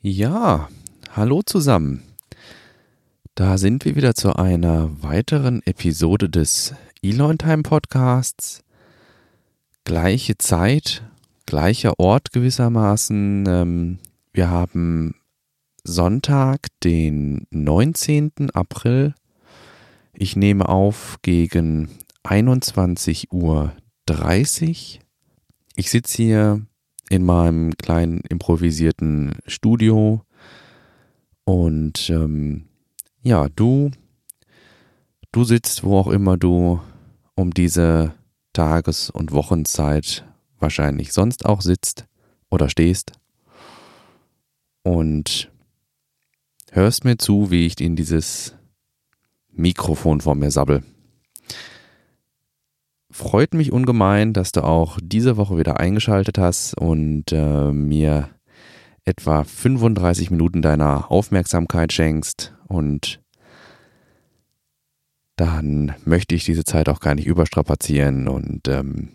Ja, hallo zusammen. Da sind wir wieder zu einer weiteren Episode des Elon Time Podcasts. Gleiche Zeit, gleicher Ort gewissermaßen. Ähm, wir haben Sonntag, den 19. April. Ich nehme auf gegen 21.30 Uhr. Ich sitze hier in meinem kleinen improvisierten Studio. Und ähm, ja, du, du sitzt, wo auch immer du um diese Tages- und Wochenzeit wahrscheinlich sonst auch sitzt oder stehst und hörst mir zu, wie ich in dieses Mikrofon vor mir sabbel. Freut mich ungemein, dass du auch diese Woche wieder eingeschaltet hast und äh, mir etwa 35 Minuten deiner Aufmerksamkeit schenkst. Und dann möchte ich diese Zeit auch gar nicht überstrapazieren und ähm,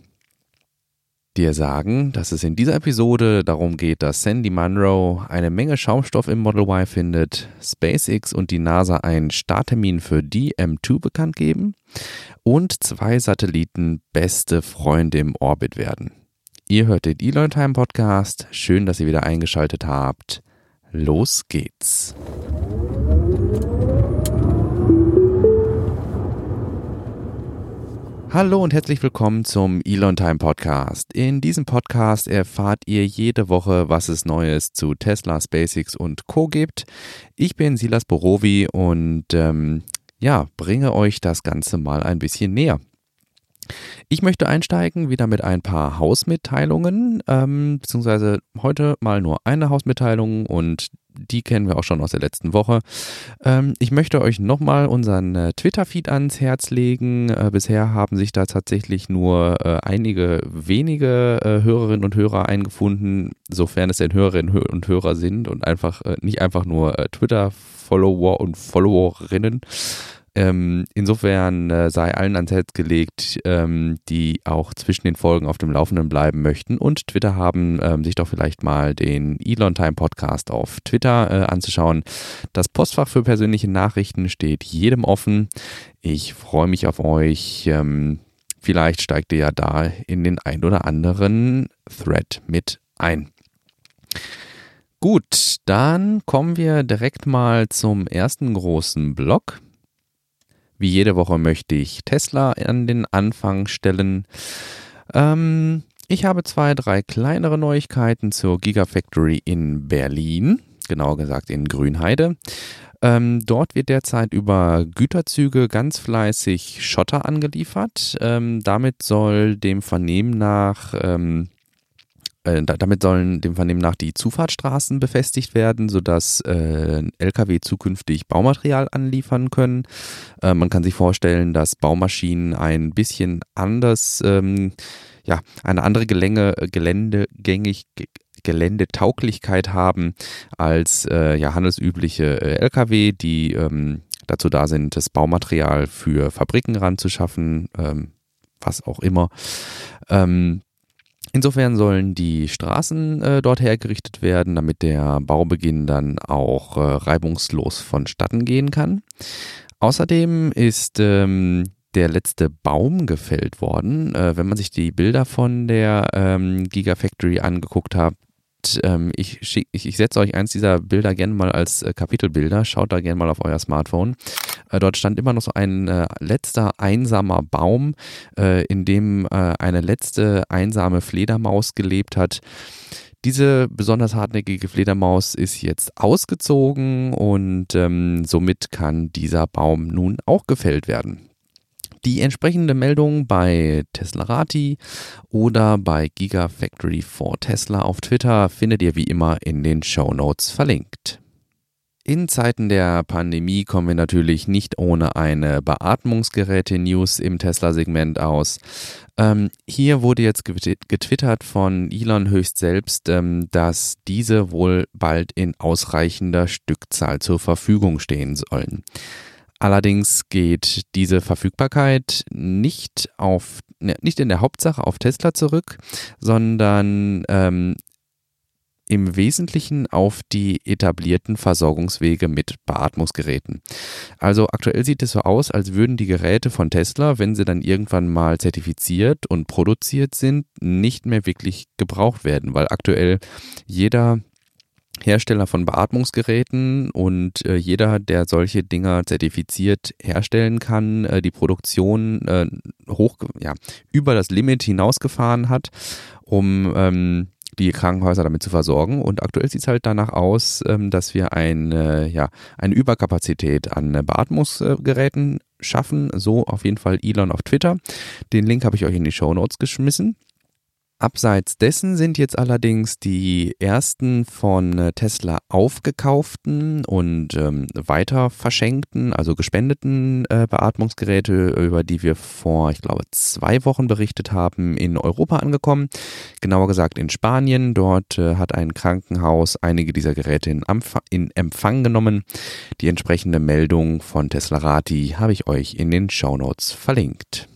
dir sagen, dass es in dieser Episode darum geht, dass Sandy Munro eine Menge Schaumstoff im Model Y findet, SpaceX und die NASA einen Starttermin für DM2 bekannt geben und zwei Satelliten beste Freunde im Orbit werden. Ihr hört den Elon Time Podcast. Schön, dass ihr wieder eingeschaltet habt. Los geht's. Hallo und herzlich willkommen zum Elon Time Podcast. In diesem Podcast erfahrt ihr jede Woche, was es Neues zu Tesla, SpaceX und Co. gibt. Ich bin Silas Borowi und ähm, ja, bringe euch das Ganze mal ein bisschen näher. Ich möchte einsteigen wieder mit ein paar Hausmitteilungen, ähm, beziehungsweise heute mal nur eine Hausmitteilung und die kennen wir auch schon aus der letzten Woche. Ähm, ich möchte euch nochmal unseren äh, Twitter-Feed ans Herz legen. Äh, bisher haben sich da tatsächlich nur äh, einige wenige äh, Hörerinnen und Hörer eingefunden, sofern es denn Hörerinnen und Hörer sind und einfach äh, nicht einfach nur äh, Twitter-Follower und Followerinnen. Ähm, insofern äh, sei allen ans Herz gelegt, ähm, die auch zwischen den Folgen auf dem Laufenden bleiben möchten und Twitter haben, ähm, sich doch vielleicht mal den Elon Time Podcast auf Twitter äh, anzuschauen. Das Postfach für persönliche Nachrichten steht jedem offen. Ich freue mich auf euch. Ähm, vielleicht steigt ihr ja da in den ein oder anderen Thread mit ein. Gut, dann kommen wir direkt mal zum ersten großen Block. Wie jede Woche möchte ich Tesla an den Anfang stellen. Ähm, ich habe zwei, drei kleinere Neuigkeiten zur Gigafactory in Berlin, genauer gesagt in Grünheide. Ähm, dort wird derzeit über Güterzüge ganz fleißig Schotter angeliefert. Ähm, damit soll dem Vernehmen nach ähm, äh, damit sollen dem Vernehmen nach die Zufahrtsstraßen befestigt werden, sodass äh, Lkw zukünftig Baumaterial anliefern können. Äh, man kann sich vorstellen, dass Baumaschinen ein bisschen anders, ähm, ja, eine andere Gelänge, Geländegängig, Geländetauglichkeit haben als äh, ja, handelsübliche äh, Lkw, die ähm, dazu da sind, das Baumaterial für Fabriken ranzuschaffen, ähm, was auch immer. Ähm, Insofern sollen die Straßen äh, dort hergerichtet werden, damit der Baubeginn dann auch äh, reibungslos vonstatten gehen kann. Außerdem ist ähm, der letzte Baum gefällt worden. Äh, wenn man sich die Bilder von der ähm, Gigafactory angeguckt hat, ähm, ich, ich, ich setze euch eins dieser Bilder gerne mal als äh, Kapitelbilder. Schaut da gerne mal auf euer Smartphone. Äh, dort stand immer noch so ein äh, letzter einsamer Baum, äh, in dem äh, eine letzte einsame Fledermaus gelebt hat. Diese besonders hartnäckige Fledermaus ist jetzt ausgezogen und ähm, somit kann dieser Baum nun auch gefällt werden. Die entsprechende Meldung bei Teslarati oder bei Gigafactory for Tesla auf Twitter findet ihr wie immer in den Show Notes verlinkt. In Zeiten der Pandemie kommen wir natürlich nicht ohne eine Beatmungsgeräte-News im Tesla-Segment aus. Ähm, hier wurde jetzt getwittert von Elon höchst selbst, ähm, dass diese wohl bald in ausreichender Stückzahl zur Verfügung stehen sollen. Allerdings geht diese Verfügbarkeit nicht auf ne, nicht in der Hauptsache auf Tesla zurück, sondern ähm, im Wesentlichen auf die etablierten Versorgungswege mit Beatmungsgeräten. Also aktuell sieht es so aus, als würden die Geräte von Tesla, wenn sie dann irgendwann mal zertifiziert und produziert sind, nicht mehr wirklich gebraucht werden, weil aktuell jeder Hersteller von Beatmungsgeräten und äh, jeder, der solche Dinger zertifiziert herstellen kann, äh, die Produktion äh, hoch, ja, über das Limit hinausgefahren hat, um ähm, die Krankenhäuser damit zu versorgen. Und aktuell sieht es halt danach aus, ähm, dass wir eine, ja, eine Überkapazität an Beatmungsgeräten schaffen. So auf jeden Fall Elon auf Twitter. Den Link habe ich euch in die Show Notes geschmissen. Abseits dessen sind jetzt allerdings die ersten von äh, Tesla aufgekauften und ähm, weiter verschenkten, also gespendeten äh, Beatmungsgeräte, über die wir vor, ich glaube, zwei Wochen berichtet haben, in Europa angekommen. Genauer gesagt in Spanien. Dort äh, hat ein Krankenhaus einige dieser Geräte in, in Empfang genommen. Die entsprechende Meldung von Tesla Rati habe ich euch in den Shownotes verlinkt.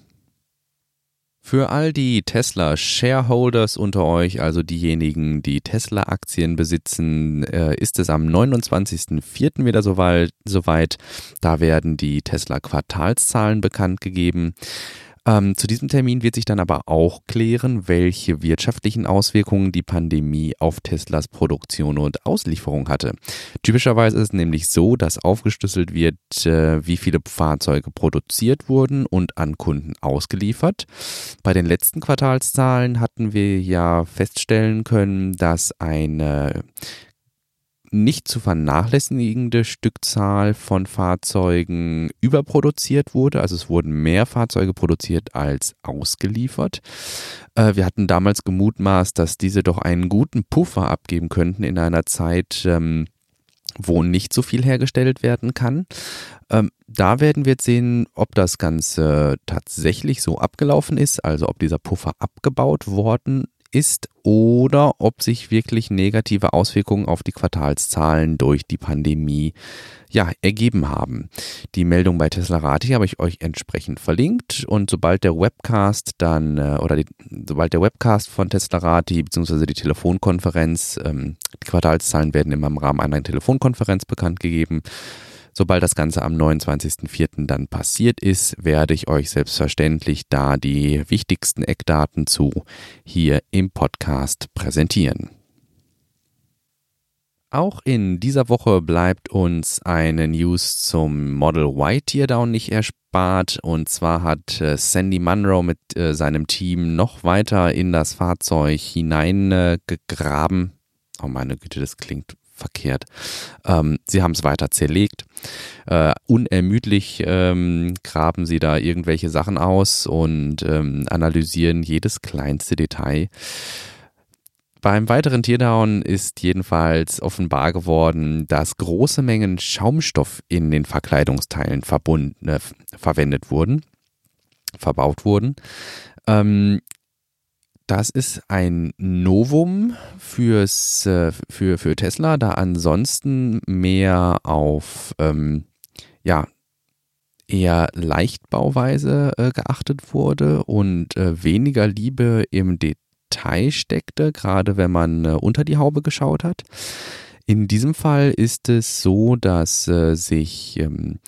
Für all die Tesla-Shareholders unter euch, also diejenigen, die Tesla-Aktien besitzen, äh, ist es am 29.04. wieder soweit. Da werden die Tesla-Quartalszahlen bekannt gegeben. Ähm, zu diesem Termin wird sich dann aber auch klären, welche wirtschaftlichen Auswirkungen die Pandemie auf Teslas Produktion und Auslieferung hatte. Typischerweise ist es nämlich so, dass aufgeschlüsselt wird, äh, wie viele Fahrzeuge produziert wurden und an Kunden ausgeliefert. Bei den letzten Quartalszahlen hatten wir ja feststellen können, dass eine nicht zu vernachlässigende Stückzahl von Fahrzeugen überproduziert wurde. Also es wurden mehr Fahrzeuge produziert als ausgeliefert. Äh, wir hatten damals gemutmaßt, dass diese doch einen guten Puffer abgeben könnten in einer Zeit, ähm, wo nicht so viel hergestellt werden kann. Ähm, da werden wir jetzt sehen, ob das Ganze tatsächlich so abgelaufen ist, also ob dieser Puffer abgebaut worden ist oder ob sich wirklich negative Auswirkungen auf die Quartalszahlen durch die Pandemie ja, ergeben haben. Die Meldung bei Tesla Rati habe ich euch entsprechend verlinkt und sobald der Webcast dann äh, oder die, sobald der Webcast von Tesla Rati bzw. die Telefonkonferenz, ähm, die Quartalszahlen werden immer im Rahmen einer Telefonkonferenz bekannt gegeben, Sobald das Ganze am 29.04. dann passiert ist, werde ich euch selbstverständlich da die wichtigsten Eckdaten zu hier im Podcast präsentieren. Auch in dieser Woche bleibt uns eine News zum Model Y Teardown nicht erspart. Und zwar hat äh, Sandy Munro mit äh, seinem Team noch weiter in das Fahrzeug hineingegraben. oh meine Güte, das klingt verkehrt. Ähm, sie haben es weiter zerlegt. Äh, unermüdlich ähm, graben sie da irgendwelche Sachen aus und ähm, analysieren jedes kleinste Detail. Beim weiteren Teardown ist jedenfalls offenbar geworden, dass große Mengen Schaumstoff in den Verkleidungsteilen verbunden, äh, verwendet wurden, verbaut wurden. Ähm, das ist ein Novum fürs, äh, für, für Tesla, da ansonsten mehr auf ähm, ja, eher Leichtbauweise äh, geachtet wurde und äh, weniger Liebe im Detail steckte, gerade wenn man äh, unter die Haube geschaut hat. In diesem Fall ist es so, dass äh, sich ähm,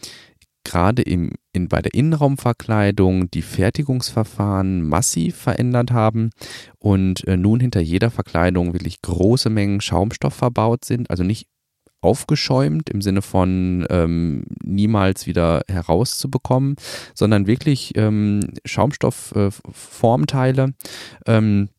gerade im, in, bei der Innenraumverkleidung die Fertigungsverfahren massiv verändert haben und äh, nun hinter jeder Verkleidung wirklich große Mengen Schaumstoff verbaut sind, also nicht aufgeschäumt im Sinne von ähm, niemals wieder herauszubekommen, sondern wirklich ähm, Schaumstoffformteile. Äh, ähm,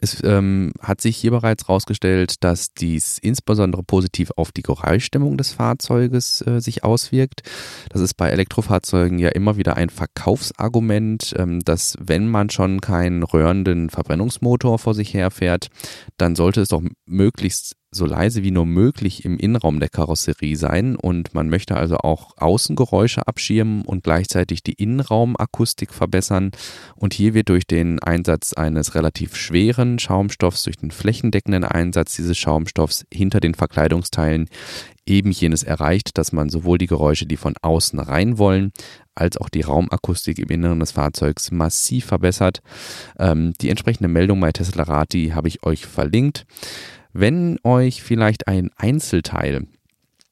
es ähm, hat sich hier bereits herausgestellt, dass dies insbesondere positiv auf die Geräuschstimmung des Fahrzeuges äh, sich auswirkt. Das ist bei Elektrofahrzeugen ja immer wieder ein Verkaufsargument, ähm, dass wenn man schon keinen röhrenden Verbrennungsmotor vor sich herfährt, dann sollte es doch möglichst so leise wie nur möglich im Innenraum der Karosserie sein und man möchte also auch Außengeräusche abschirmen und gleichzeitig die Innenraumakustik verbessern. Und hier wird durch den Einsatz eines relativ schweren Schaumstoffs, durch den flächendeckenden Einsatz dieses Schaumstoffs hinter den Verkleidungsteilen eben jenes erreicht, dass man sowohl die Geräusche, die von außen rein wollen, als auch die Raumakustik im Inneren des Fahrzeugs massiv verbessert. Ähm, die entsprechende Meldung bei Tesla Rati habe ich euch verlinkt. Wenn euch vielleicht ein Einzelteil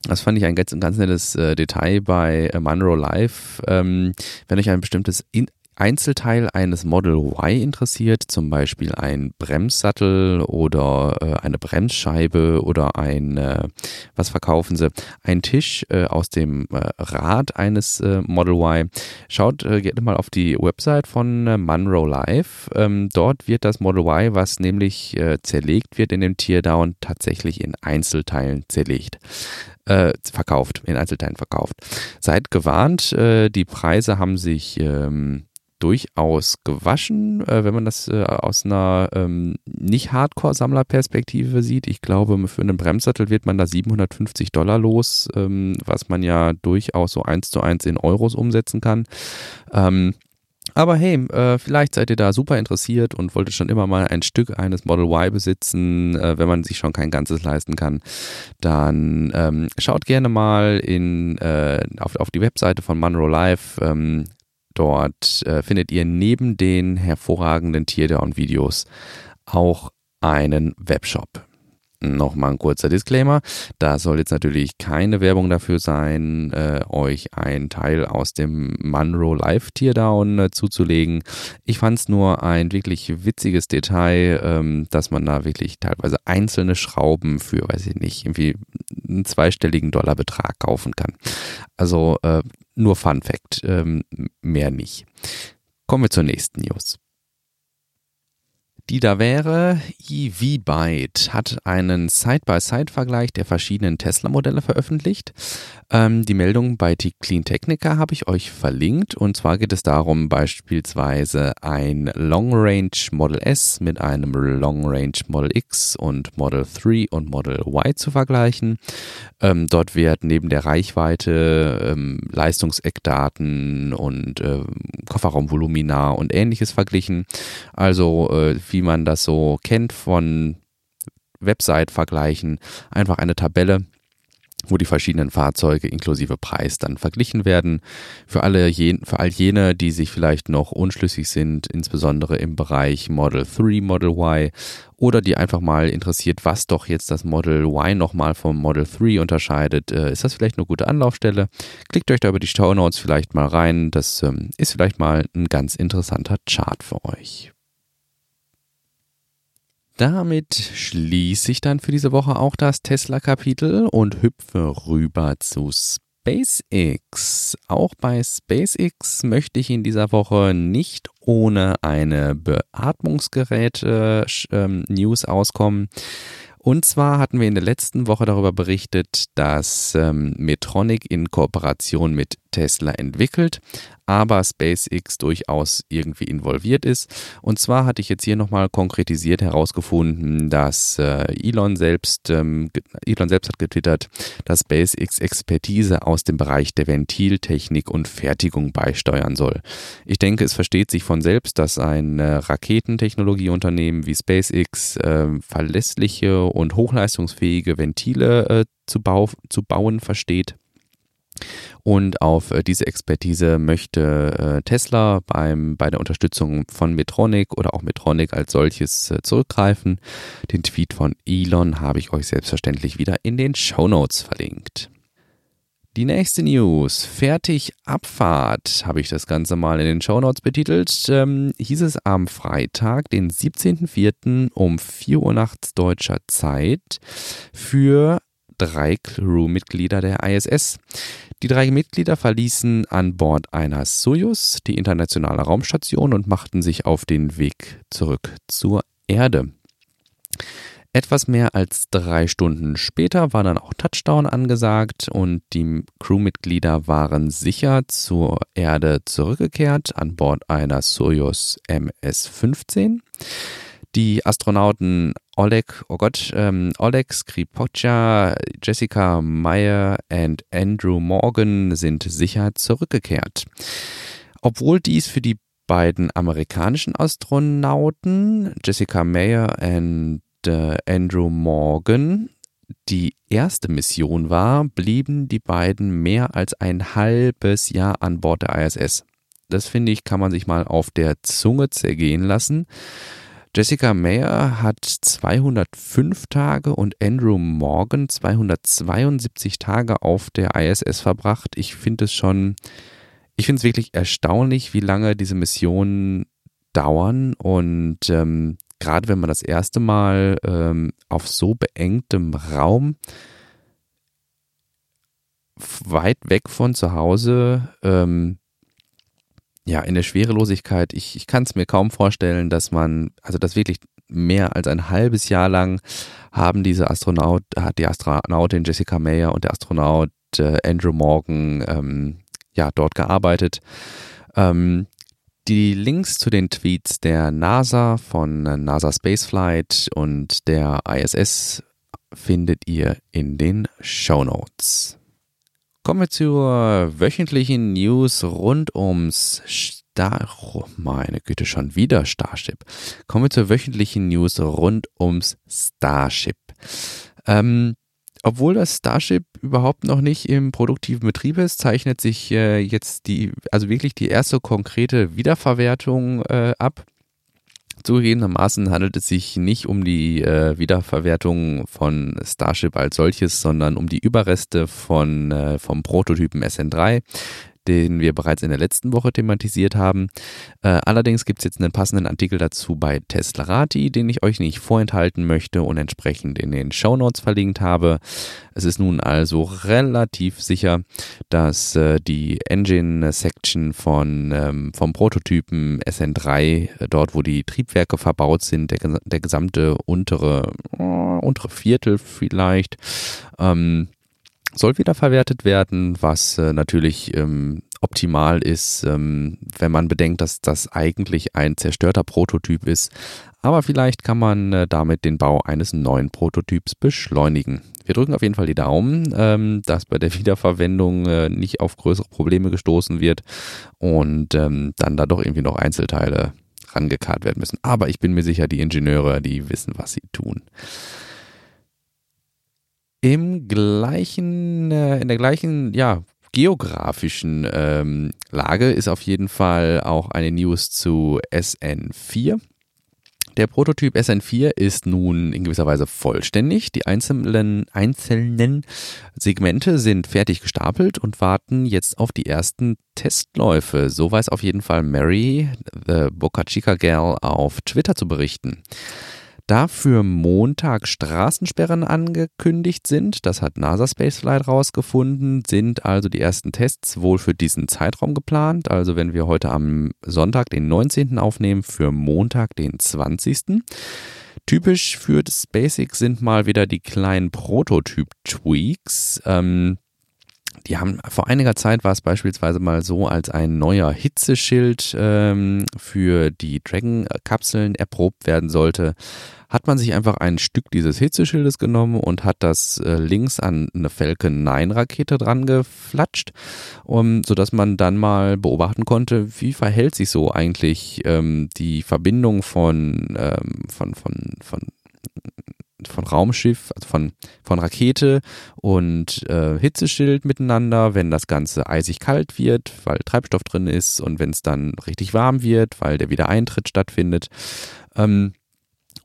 das fand ich ein ganz, ganz nettes äh, Detail bei äh, Monroe Live. Ähm, wenn euch ein bestimmtes in Einzelteil eines Model Y interessiert, zum Beispiel ein Bremssattel oder äh, eine Bremsscheibe oder ein, äh, was verkaufen sie, ein Tisch äh, aus dem äh, Rad eines äh, Model Y, schaut äh, gerne mal auf die Website von Monroe Live. Ähm, dort wird das Model Y, was nämlich zerlegt wird in dem Teardown, tatsächlich in Einzelteilen zerlegt verkauft, in Einzelteilen verkauft. Seid gewarnt, die Preise haben sich ähm, durchaus gewaschen, äh, wenn man das äh, aus einer ähm, nicht Hardcore-Sammlerperspektive sieht. Ich glaube, für einen Bremssattel wird man da 750 Dollar los, ähm, was man ja durchaus so eins zu eins in Euros umsetzen kann. Ähm, aber hey, äh, vielleicht seid ihr da super interessiert und wolltet schon immer mal ein Stück eines Model Y besitzen, äh, wenn man sich schon kein ganzes leisten kann. Dann ähm, schaut gerne mal in, äh, auf, auf die Webseite von Monroe Live. Ähm, Dort äh, findet ihr neben den hervorragenden Teardown-Videos auch einen Webshop. Nochmal ein kurzer Disclaimer. Da soll jetzt natürlich keine Werbung dafür sein, äh, euch ein Teil aus dem Monroe Live Teardown äh, zuzulegen. Ich fand es nur ein wirklich witziges Detail, ähm, dass man da wirklich teilweise einzelne Schrauben für, weiß ich nicht, irgendwie einen zweistelligen Dollarbetrag kaufen kann. Also äh, nur Fun Fact, ähm, mehr nicht. Kommen wir zur nächsten News die da wäre, EV-Byte hat einen Side-by-Side-Vergleich der verschiedenen Tesla-Modelle veröffentlicht. Ähm, die Meldung bei Clean Technica habe ich euch verlinkt und zwar geht es darum, beispielsweise ein Long Range Model S mit einem Long Range Model X und Model 3 und Model Y zu vergleichen. Ähm, dort wird neben der Reichweite ähm, Leistungseckdaten und äh, Kofferraumvolumina und ähnliches verglichen. Also äh, wie man das so kennt von Website-Vergleichen, einfach eine Tabelle, wo die verschiedenen Fahrzeuge inklusive Preis dann verglichen werden. Für alle für all jene, die sich vielleicht noch unschlüssig sind, insbesondere im Bereich Model 3, Model Y oder die einfach mal interessiert, was doch jetzt das Model Y nochmal vom Model 3 unterscheidet, äh, ist das vielleicht eine gute Anlaufstelle. Klickt euch da über die Show Notes vielleicht mal rein. Das ähm, ist vielleicht mal ein ganz interessanter Chart für euch. Damit schließe ich dann für diese Woche auch das Tesla-Kapitel und hüpfe rüber zu SpaceX. Auch bei SpaceX möchte ich in dieser Woche nicht ohne eine Beatmungsgerät-News auskommen. Und zwar hatten wir in der letzten Woche darüber berichtet, dass ähm, Metronic in Kooperation mit Tesla entwickelt, aber SpaceX durchaus irgendwie involviert ist. Und zwar hatte ich jetzt hier nochmal konkretisiert herausgefunden, dass äh, Elon selbst, ähm, Elon selbst hat getwittert, dass SpaceX Expertise aus dem Bereich der Ventiltechnik und Fertigung beisteuern soll. Ich denke, es versteht sich von selbst, dass ein äh, Raketentechnologieunternehmen wie SpaceX äh, verlässliche und hochleistungsfähige Ventile äh, zu bauen versteht. Und auf äh, diese Expertise möchte äh, Tesla beim, bei der Unterstützung von Metronic oder auch Metronic als solches äh, zurückgreifen. Den Tweet von Elon habe ich euch selbstverständlich wieder in den Show Notes verlinkt. Die nächste News, fertig Abfahrt, habe ich das Ganze mal in den Show Notes betitelt. Ähm, hieß es am Freitag, den 17.04. um 4 Uhr nachts deutscher Zeit für drei Crewmitglieder der ISS. Die drei Mitglieder verließen an Bord einer Soyuz die internationale Raumstation und machten sich auf den Weg zurück zur Erde. Etwas mehr als drei Stunden später war dann auch Touchdown angesagt und die Crewmitglieder waren sicher zur Erde zurückgekehrt an Bord einer Soyuz MS-15. Die Astronauten Oleg, oh Gott, ähm, Oleg Skripocha, Jessica Meyer und Andrew Morgan sind sicher zurückgekehrt. Obwohl dies für die beiden amerikanischen Astronauten, Jessica Meyer und äh, Andrew Morgan, die erste Mission war, blieben die beiden mehr als ein halbes Jahr an Bord der ISS. Das finde ich, kann man sich mal auf der Zunge zergehen lassen. Jessica Mayer hat 205 Tage und Andrew Morgan 272 Tage auf der ISS verbracht. Ich finde es schon, ich finde es wirklich erstaunlich, wie lange diese Missionen dauern und ähm, gerade wenn man das erste Mal ähm, auf so beengtem Raum weit weg von zu Hause ähm, ja, in der Schwerelosigkeit, ich, ich kann es mir kaum vorstellen, dass man, also das wirklich mehr als ein halbes Jahr lang haben diese Astronaut, hat die Astronautin Jessica Mayer und der Astronaut äh, Andrew Morgan ähm, ja dort gearbeitet. Ähm, die Links zu den Tweets der NASA von NASA Spaceflight und der ISS findet ihr in den Show Notes. Kommen wir zur wöchentlichen News rund ums Star. Oh, meine Güte, schon wieder Starship. Kommen wir zur wöchentlichen News rund ums Starship. Ähm, obwohl das Starship überhaupt noch nicht im produktiven Betrieb ist, zeichnet sich äh, jetzt die, also wirklich die erste konkrete Wiederverwertung äh, ab. Zugegebenermaßen handelt es sich nicht um die äh, Wiederverwertung von Starship als solches, sondern um die Überreste von, äh, vom Prototypen SN3 den wir bereits in der letzten Woche thematisiert haben. Äh, allerdings gibt es jetzt einen passenden Artikel dazu bei Teslarati, den ich euch nicht vorenthalten möchte und entsprechend in den Show Notes verlinkt habe. Es ist nun also relativ sicher, dass äh, die Engine-Section von, ähm, vom Prototypen SN3, äh, dort wo die Triebwerke verbaut sind, der, der gesamte untere, oh, untere Viertel vielleicht, ähm, soll wiederverwertet werden, was äh, natürlich ähm, optimal ist, ähm, wenn man bedenkt, dass das eigentlich ein zerstörter Prototyp ist. Aber vielleicht kann man äh, damit den Bau eines neuen Prototyps beschleunigen. Wir drücken auf jeden Fall die Daumen, ähm, dass bei der Wiederverwendung äh, nicht auf größere Probleme gestoßen wird und ähm, dann da doch irgendwie noch Einzelteile rangekarrt werden müssen. Aber ich bin mir sicher, die Ingenieure, die wissen, was sie tun. Im gleichen, äh, in der gleichen, ja, geografischen ähm, Lage ist auf jeden Fall auch eine News zu SN4. Der Prototyp SN4 ist nun in gewisser Weise vollständig. Die einzelnen, einzelnen Segmente sind fertig gestapelt und warten jetzt auf die ersten Testläufe. So weiß auf jeden Fall Mary, the Boca Chica Girl, auf Twitter zu berichten. Da für Montag Straßensperren angekündigt sind, das hat NASA Spaceflight rausgefunden, sind also die ersten Tests wohl für diesen Zeitraum geplant. Also wenn wir heute am Sonntag, den 19. aufnehmen, für Montag, den 20. Typisch für das SpaceX sind mal wieder die kleinen Prototyp-Tweaks. Ähm, die haben vor einiger Zeit war es beispielsweise mal so, als ein neuer Hitzeschild ähm, für die Dragon-Kapseln erprobt werden sollte, hat man sich einfach ein Stück dieses Hitzeschildes genommen und hat das äh, links an eine Falcon 9 Rakete dran geflatscht, um, sodass man dann mal beobachten konnte, wie verhält sich so eigentlich ähm, die Verbindung von, ähm, von, von, von von Raumschiff, also von, von Rakete und äh, Hitzeschild miteinander, wenn das Ganze eisig kalt wird, weil Treibstoff drin ist und wenn es dann richtig warm wird, weil der Wiedereintritt stattfindet. Ähm,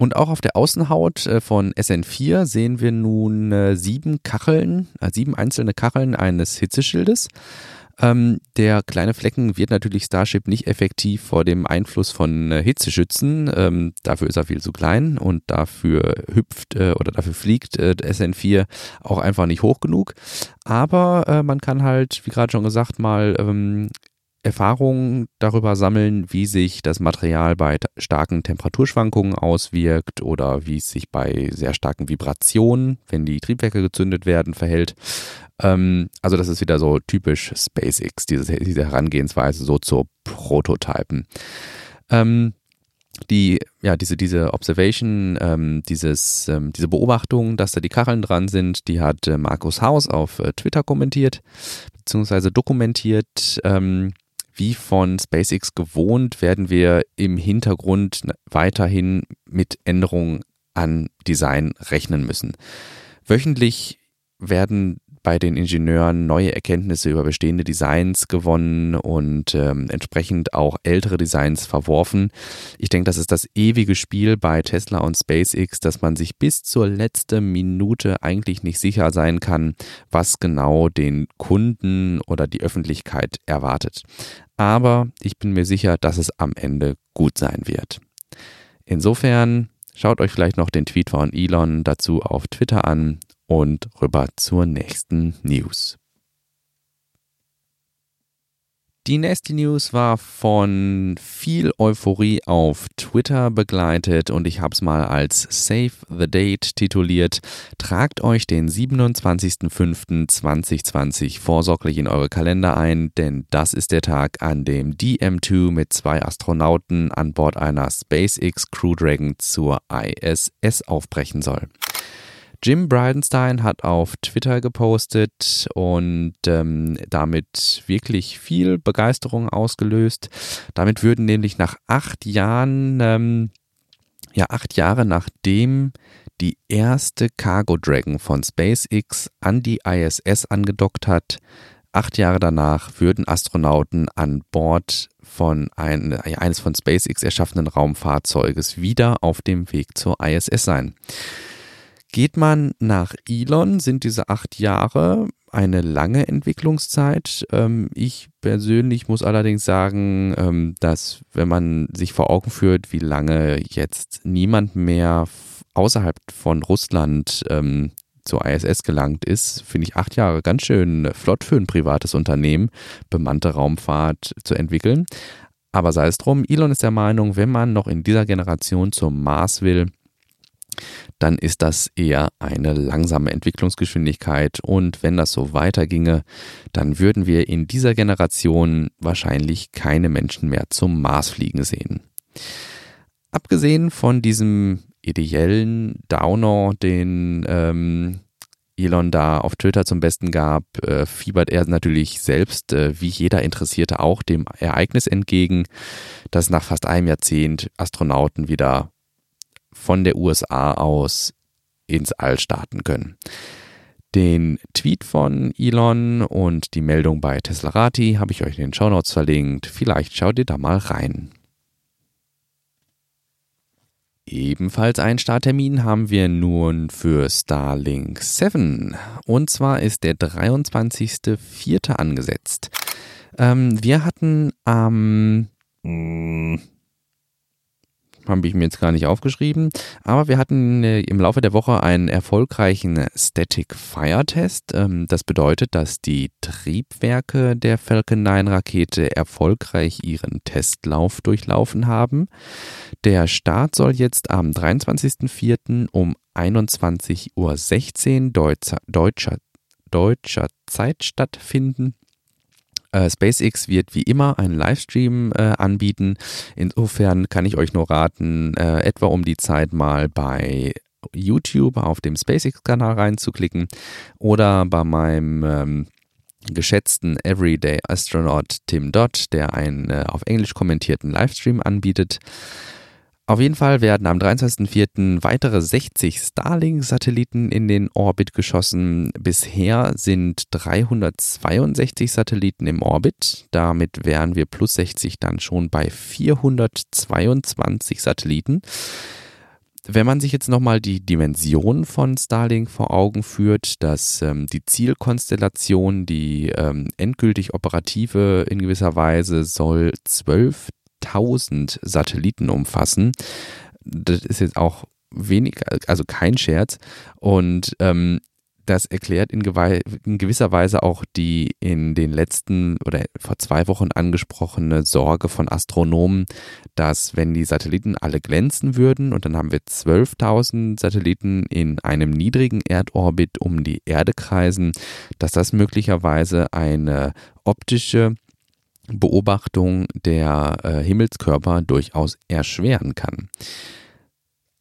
und auch auf der Außenhaut äh, von SN4 sehen wir nun äh, sieben Kacheln, äh, sieben einzelne Kacheln eines Hitzeschildes. Ähm, der kleine Flecken wird natürlich Starship nicht effektiv vor dem Einfluss von Hitze schützen. Ähm, dafür ist er viel zu klein und dafür hüpft oder dafür fliegt SN4 auch einfach nicht hoch genug. Aber man kann halt, wie gerade schon gesagt, mal ähm, Erfahrungen darüber sammeln, wie sich das Material bei starken Temperaturschwankungen auswirkt oder wie es sich bei sehr starken Vibrationen, wenn die Triebwerke gezündet werden, verhält. Ähm, also das ist wieder so typisch SpaceX, diese, diese Herangehensweise so zu Prototypen. Ähm, die, ja, diese, diese Observation, ähm, dieses, ähm, diese Beobachtung, dass da die Kacheln dran sind, die hat äh, Markus Haus auf äh, Twitter kommentiert, beziehungsweise dokumentiert. Ähm, wie von SpaceX gewohnt, werden wir im Hintergrund weiterhin mit Änderungen an Design rechnen müssen. Wöchentlich werden bei den Ingenieuren neue Erkenntnisse über bestehende Designs gewonnen und ähm, entsprechend auch ältere Designs verworfen. Ich denke, das ist das ewige Spiel bei Tesla und SpaceX, dass man sich bis zur letzten Minute eigentlich nicht sicher sein kann, was genau den Kunden oder die Öffentlichkeit erwartet. Aber ich bin mir sicher, dass es am Ende gut sein wird. Insofern schaut euch vielleicht noch den Tweet von Elon dazu auf Twitter an und rüber zur nächsten News. Die nächste News war von viel Euphorie auf Twitter begleitet und ich habe es mal als Save the Date tituliert. Tragt euch den 27.05.2020 vorsorglich in eure Kalender ein, denn das ist der Tag, an dem DM2 mit zwei Astronauten an Bord einer SpaceX Crew Dragon zur ISS aufbrechen soll. Jim Bridenstine hat auf Twitter gepostet und ähm, damit wirklich viel Begeisterung ausgelöst. Damit würden nämlich nach acht Jahren, ähm, ja acht Jahre nachdem die erste Cargo Dragon von SpaceX an die ISS angedockt hat, acht Jahre danach würden Astronauten an Bord von ein, eines von SpaceX erschaffenen Raumfahrzeuges wieder auf dem Weg zur ISS sein. Geht man nach Elon, sind diese acht Jahre eine lange Entwicklungszeit. Ähm, ich persönlich muss allerdings sagen, ähm, dass wenn man sich vor Augen führt, wie lange jetzt niemand mehr außerhalb von Russland ähm, zur ISS gelangt ist, finde ich acht Jahre ganz schön flott für ein privates Unternehmen, bemannte Raumfahrt zu entwickeln. Aber sei es drum, Elon ist der Meinung, wenn man noch in dieser Generation zum Mars will, dann ist das eher eine langsame Entwicklungsgeschwindigkeit und wenn das so weiterginge, dann würden wir in dieser Generation wahrscheinlich keine Menschen mehr zum Mars fliegen sehen. Abgesehen von diesem ideellen Downer, den ähm, Elon da auf Twitter zum Besten gab, äh, fiebert er natürlich selbst, äh, wie jeder Interessierte auch, dem Ereignis entgegen, dass nach fast einem Jahrzehnt Astronauten wieder von der USA aus ins All starten können. Den Tweet von Elon und die Meldung bei Teslarati habe ich euch in den Shownotes verlinkt. Vielleicht schaut ihr da mal rein. Ebenfalls einen Starttermin haben wir nun für Starlink 7. Und zwar ist der 23.04. angesetzt. Ähm, wir hatten am ähm, habe ich mir jetzt gar nicht aufgeschrieben. Aber wir hatten äh, im Laufe der Woche einen erfolgreichen Static Fire Test. Ähm, das bedeutet, dass die Triebwerke der Falcon 9 Rakete erfolgreich ihren Testlauf durchlaufen haben. Der Start soll jetzt am 23.04. um 21.16 Uhr deutscher, deutscher, deutscher Zeit stattfinden. Äh, SpaceX wird wie immer einen Livestream äh, anbieten. Insofern kann ich euch nur raten, äh, etwa um die Zeit mal bei YouTube auf dem SpaceX-Kanal reinzuklicken oder bei meinem ähm, geschätzten Everyday Astronaut Tim Dodd, der einen äh, auf Englisch kommentierten Livestream anbietet. Auf jeden Fall werden am 23.04. weitere 60 Starlink-Satelliten in den Orbit geschossen. Bisher sind 362 Satelliten im Orbit. Damit wären wir plus 60 dann schon bei 422 Satelliten. Wenn man sich jetzt nochmal die Dimension von Starlink vor Augen führt, dass ähm, die Zielkonstellation, die ähm, endgültig operative in gewisser Weise soll 12 1000 Satelliten umfassen. Das ist jetzt auch wenig, also kein Scherz. Und ähm, das erklärt in, in, gewisser Weise auch die in den letzten oder vor zwei Wochen angesprochene Sorge von Astronomen, dass wenn die Satelliten alle glänzen würden und dann haben wir 12.000 Satelliten in einem niedrigen Erdorbit um die Erde kreisen, dass das möglicherweise eine optische Beobachtung der äh, Himmelskörper durchaus erschweren kann.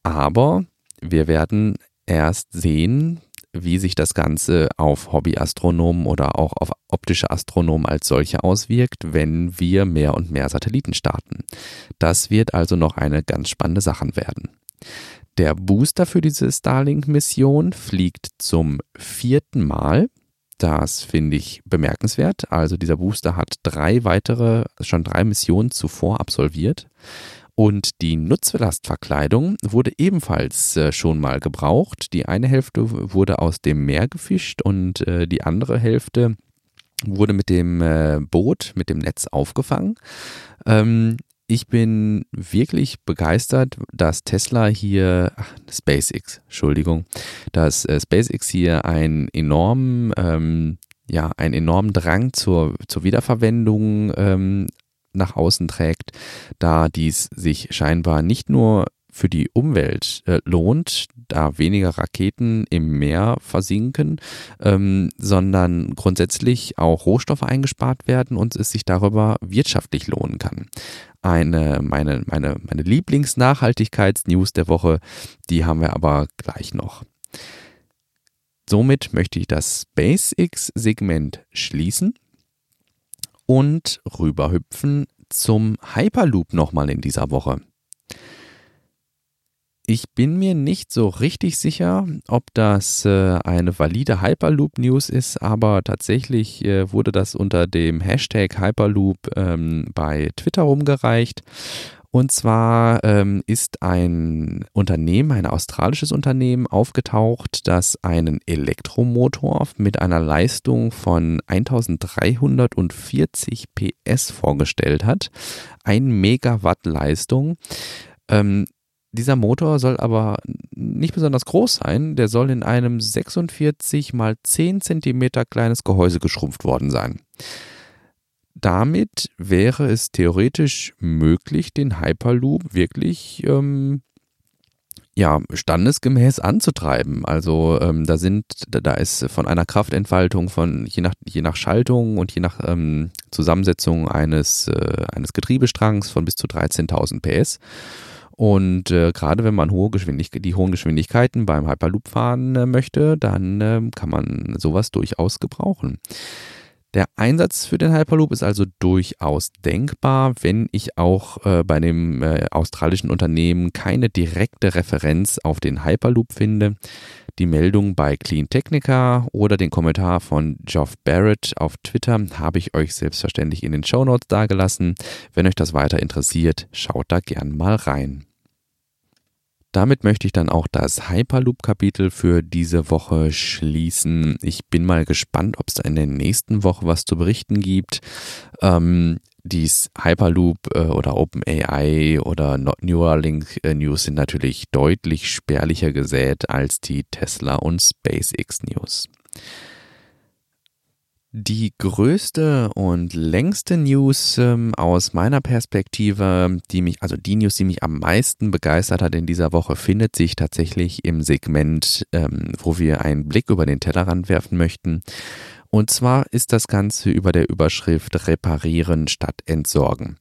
Aber wir werden erst sehen, wie sich das Ganze auf Hobbyastronomen oder auch auf optische Astronomen als solche auswirkt, wenn wir mehr und mehr Satelliten starten. Das wird also noch eine ganz spannende Sache werden. Der Booster für diese Starlink-Mission fliegt zum vierten Mal Das finde ich bemerkenswert. Also dieser Booster hat drei weitere, schon drei Missionen zuvor absolviert. Und die Nutzlastverkleidung wurde ebenfalls äh, schon mal gebraucht. Die eine Hälfte wurde aus dem Meer gefischt und äh, die andere Hälfte wurde mit dem äh, Boot, mit dem Netz aufgefangen. Ich bin wirklich begeistert, dass Tesla hier, ach, SpaceX, Entschuldigung, dass äh, SpaceX hier einen enormen, ähm, ja, einen enormen Drang zur, zur Wiederverwendung ähm, nach außen trägt, da dies sich scheinbar nicht nur für die Umwelt äh, lohnt, da weniger Raketen im Meer versinken, ähm, sondern grundsätzlich auch Rohstoffe eingespart werden und es sich darüber wirtschaftlich lohnen kann. Eine, meine, meine, meine Lieblingsnachhaltigkeitsnews der Woche, die haben wir aber gleich noch. Somit möchte ich das SpaceX-Segment schließen und rüberhüpfen zum Hyperloop nochmal in dieser Woche. Ich bin mir nicht so richtig sicher, ob das äh, eine valide Hyperloop-News ist, aber tatsächlich äh, wurde das unter dem Hashtag Hyperloop ähm, bei Twitter rumgereicht. Und zwar ähm, ist ein Unternehmen, ein australisches Unternehmen, aufgetaucht, das einen Elektromotor mit einer Leistung von 1340 PS vorgestellt hat. Ein Megawatt Leistung. Ähm, dieser Motor soll aber nicht besonders groß sein. Der soll in einem 46 mal 10 cm kleines Gehäuse geschrumpft worden sein. Damit wäre es theoretisch möglich, den Hyperloop wirklich ähm, ja, standesgemäß anzutreiben. Also ähm, da sind, da ist von einer Kraftentfaltung von je nach, je nach Schaltung und je nach ähm, Zusammensetzung eines, äh, eines Getriebestrangs von bis zu 13.000 PS. Und äh, gerade wenn man hohe Geschwindigkeit, die hohen Geschwindigkeiten beim Hyperloop fahren äh, möchte, dann äh, kann man sowas durchaus gebrauchen. Der Einsatz für den Hyperloop ist also durchaus denkbar, wenn ich auch äh, bei dem äh, australischen Unternehmen keine direkte Referenz auf den Hyperloop finde. Die Meldung bei Clean Technica oder den Kommentar von Geoff Barrett auf Twitter habe ich euch selbstverständlich in den Show Notes dargelassen. Wenn euch das weiter interessiert, schaut da gern mal rein. Damit möchte ich dann auch das Hyperloop-Kapitel für diese Woche schließen. Ich bin mal gespannt, ob es in der nächsten Woche was zu berichten gibt. Ähm, dies Hyperloop äh, oder OpenAI oder Neuralink äh, News sind natürlich deutlich spärlicher gesät als die Tesla und SpaceX News. Die größte und längste News ähm, aus meiner Perspektive, die mich, also die News, die mich am meisten begeistert hat in dieser Woche, findet sich tatsächlich im Segment, ähm, wo wir einen Blick über den Tellerrand werfen möchten. Und zwar ist das Ganze über der Überschrift Reparieren statt Entsorgen.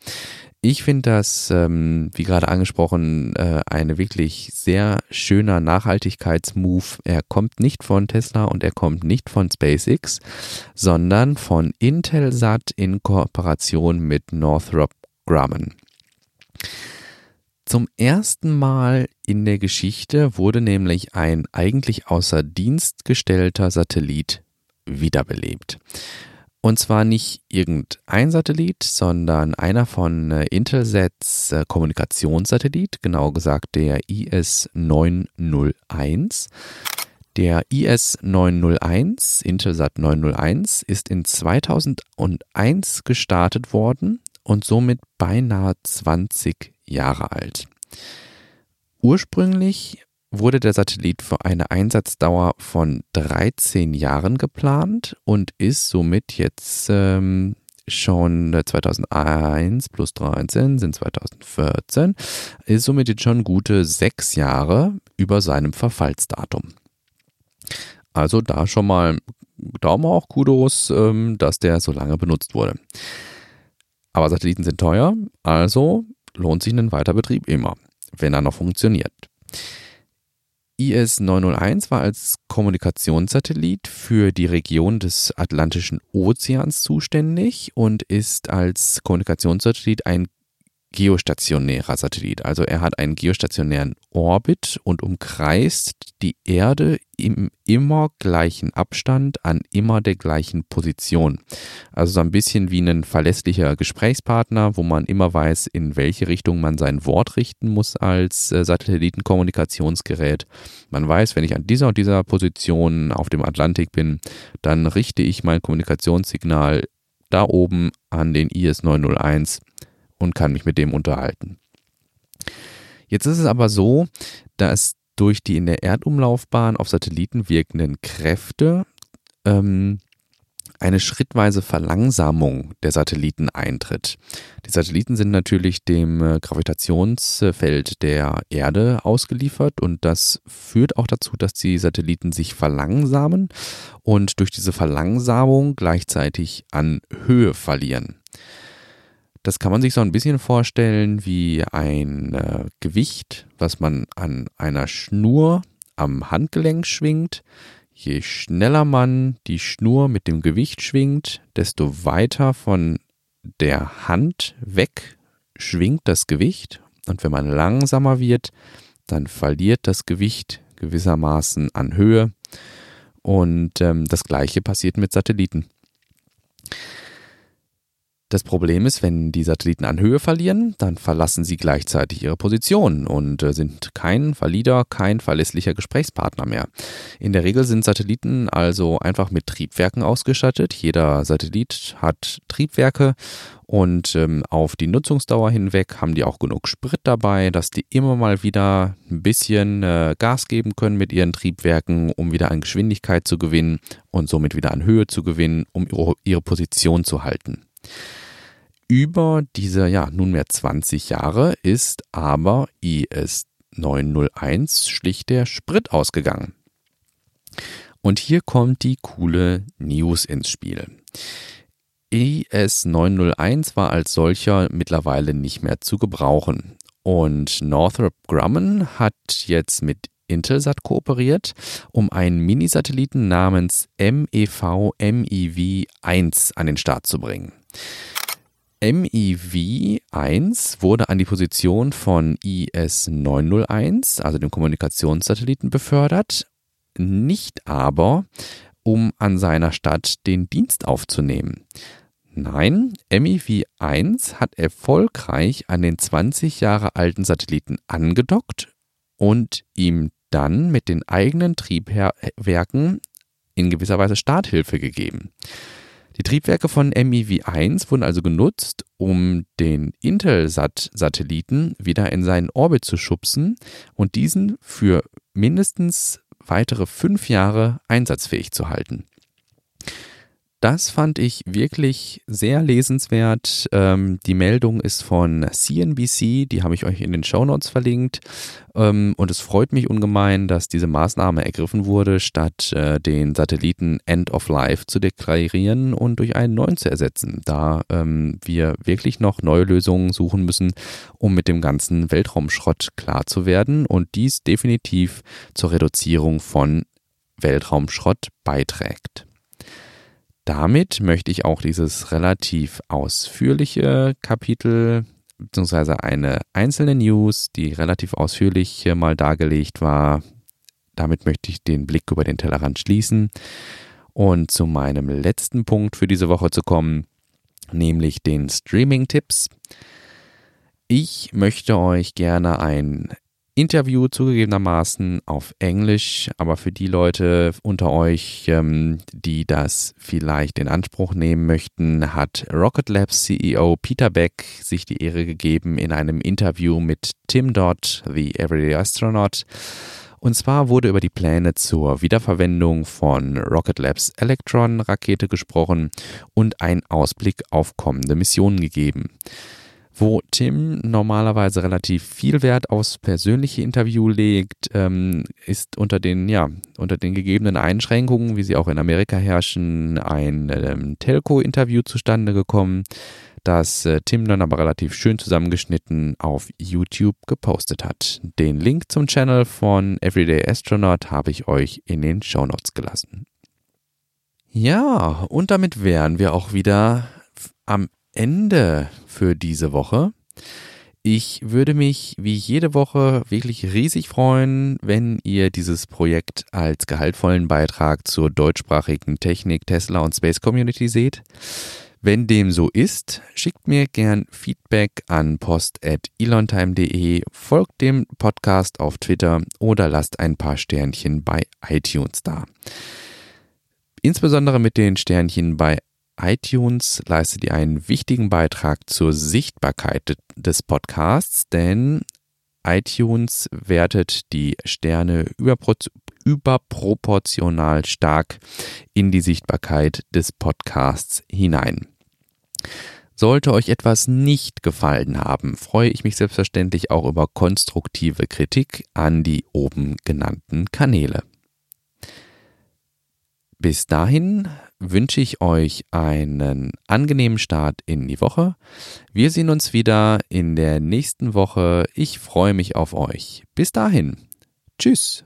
Ich finde das, ähm, wie gerade angesprochen, äh, eine wirklich sehr schöner Nachhaltigkeitsmove. Er kommt nicht von Tesla und er kommt nicht von SpaceX, sondern von Intelsat in Kooperation mit Northrop Grumman. Zum ersten Mal in der Geschichte wurde nämlich ein eigentlich außer Dienst gestellter Satellit wiederbelebt. Und zwar nicht irgendein Satellit, sondern einer von äh, Intelsats äh, Kommunikationssatellit, genau gesagt der IS-901. Der IS-901, Intelsat 901, ist in 2001 gestartet worden und somit beinahe 20 Jahre alt. Ursprünglich wurde der Satellit für eine Einsatzdauer von 13 Jahren geplant und ist somit jetzt ähm, schon 2001 plus 13 sind 2014, ist somit jetzt schon gute sechs Jahre über seinem Verfallsdatum. Also da schon mal Daumen hoch, Kudos, ähm, dass der so lange benutzt wurde. Aber Satelliten sind teuer, also lohnt sich ein Weiterbetrieb immer, wenn er noch funktioniert. IS-901 war als Kommunikationssatellit für die Region des Atlantischen Ozeans zuständig und ist als Kommunikationssatellit ein geostationärer Satellit. Also er hat einen geostationären Orbit und umkreist die Erde im immer gleichen Abstand an immer der gleichen Position. Also so ein bisschen wie ein verlässlicher Gesprächspartner, wo man immer weiß, in welche Richtung man sein Wort richten muss als äh, Satellitenkommunikationsgerät. Man weiß, wenn ich an dieser und dieser Position auf dem Atlantik bin, dann richte ich mein Kommunikationssignal da oben an den IS 901 und kann mich mit dem unterhalten. Jetzt ist es aber so, dass durch die in der Erdumlaufbahn auf Satelliten wirkenden Kräfte ähm, eine schrittweise Verlangsamung der Satelliten eintritt. Die Satelliten sind natürlich dem äh, Gravitationsfeld der Erde ausgeliefert und das führt auch dazu, dass die Satelliten sich verlangsamen und durch diese Verlangsamung gleichzeitig an Höhe verlieren. Das kann man sich so ein bisschen vorstellen wie ein äh, Gewicht, was man an einer Schnur am Handgelenk schwingt. Je schneller man die Schnur mit dem Gewicht schwingt, desto weiter von der Hand weg schwingt das Gewicht. Und wenn man langsamer wird, dann verliert das Gewicht gewissermaßen an Höhe. Und ähm, das gleiche passiert mit Satelliten. Das Problem ist, wenn die Satelliten an Höhe verlieren, dann verlassen sie gleichzeitig ihre Position und äh, sind kein valider, kein verlässlicher Gesprächspartner mehr. In der Regel sind Satelliten also einfach mit Triebwerken ausgestattet. Jeder Satellit hat Triebwerke und ähm, auf die Nutzungsdauer hinweg haben die auch genug Sprit dabei, dass die immer mal wieder ein bisschen äh, Gas geben können mit ihren Triebwerken, um wieder an Geschwindigkeit zu gewinnen und somit wieder an Höhe zu gewinnen, um ihre, ihre Position zu halten. Über diese ja nunmehr 20 Jahre ist aber IS 901 schlicht der Sprit ausgegangen. Und hier kommt die coole News ins Spiel. IS 901 war als solcher mittlerweile nicht mehr zu gebrauchen. Und Northrop Grumman hat jetzt mit Intelsat kooperiert, um einen Minisatelliten namens MEV MIV 1 an den Start zu bringen. MIV-1 wurde an die Position von IS-901, also dem Kommunikationssatelliten, befördert, nicht aber, um an seiner Stadt den Dienst aufzunehmen. Nein, MIV-1 hat erfolgreich an den 20 Jahre alten Satelliten angedockt und ihm dann mit den eigenen Triebwerken in gewisser Weise Starthilfe gegeben. Die Triebwerke von MEV-1 wurden also genutzt, um den Intelsat-Satelliten wieder in seinen Orbit zu schubsen und diesen für mindestens weitere fünf Jahre einsatzfähig zu halten. Das fand ich wirklich sehr lesenswert. Ähm, die Meldung ist von CNBC, die habe ich euch in den Show Notes verlinkt. Ähm, und es freut mich ungemein, dass diese Maßnahme ergriffen wurde, statt äh, den Satelliten End of Life zu deklarieren und durch einen neuen zu ersetzen, da ähm, wir wirklich noch neue Lösungen suchen müssen, um mit dem ganzen Weltraumschrott klar zu werden und dies definitiv zur Reduzierung von Weltraumschrott beiträgt damit möchte ich auch dieses relativ ausführliche Kapitel beziehungsweise eine einzelne News, die relativ ausführlich mal dargelegt war, damit möchte ich den Blick über den Tellerrand schließen und zu meinem letzten Punkt für diese Woche zu kommen, nämlich den Streaming-Tipps. Ich möchte euch gerne ein Interview zugegebenermaßen auf Englisch, aber für die Leute unter euch, ähm, die das vielleicht in Anspruch nehmen möchten, hat Rocket Labs CEO Peter Beck sich die Ehre gegeben in einem Interview mit Tim Dodd, The Everyday Astronaut. Und zwar wurde über die Pläne zur Wiederverwendung von Rocket Labs Electron Rakete gesprochen und ein Ausblick auf kommende Missionen gegeben. Wo Tim normalerweise relativ viel Wert aufs persönliche Interview legt, ähm, ist unter den, ja, unter den gegebenen Einschränkungen, wie sie auch in Amerika herrschen, ein ähm, Telco-Interview zustande gekommen, das äh, Tim dann aber relativ schön zusammengeschnitten auf YouTube gepostet hat. Den Link zum Channel von Everyday Astronaut habe ich euch in den Show Notes gelassen. Ja, und damit wären wir auch wieder am Ende für diese Woche. Ich würde mich wie jede Woche wirklich riesig freuen, wenn ihr dieses Projekt als gehaltvollen Beitrag zur deutschsprachigen Technik, Tesla und Space Community seht. Wenn dem so ist, schickt mir gern Feedback an post.elontime.de, folgt dem Podcast auf Twitter oder lasst ein paar Sternchen bei iTunes da. Insbesondere mit den Sternchen bei iTunes leistet ihr einen wichtigen Beitrag zur Sichtbarkeit des Podcasts, denn iTunes wertet die Sterne überproportional stark in die Sichtbarkeit des Podcasts hinein. Sollte euch etwas nicht gefallen haben, freue ich mich selbstverständlich auch über konstruktive Kritik an die oben genannten Kanäle. Bis dahin wünsche ich euch einen angenehmen Start in die Woche. Wir sehen uns wieder in der nächsten Woche. Ich freue mich auf euch. Bis dahin. Tschüss.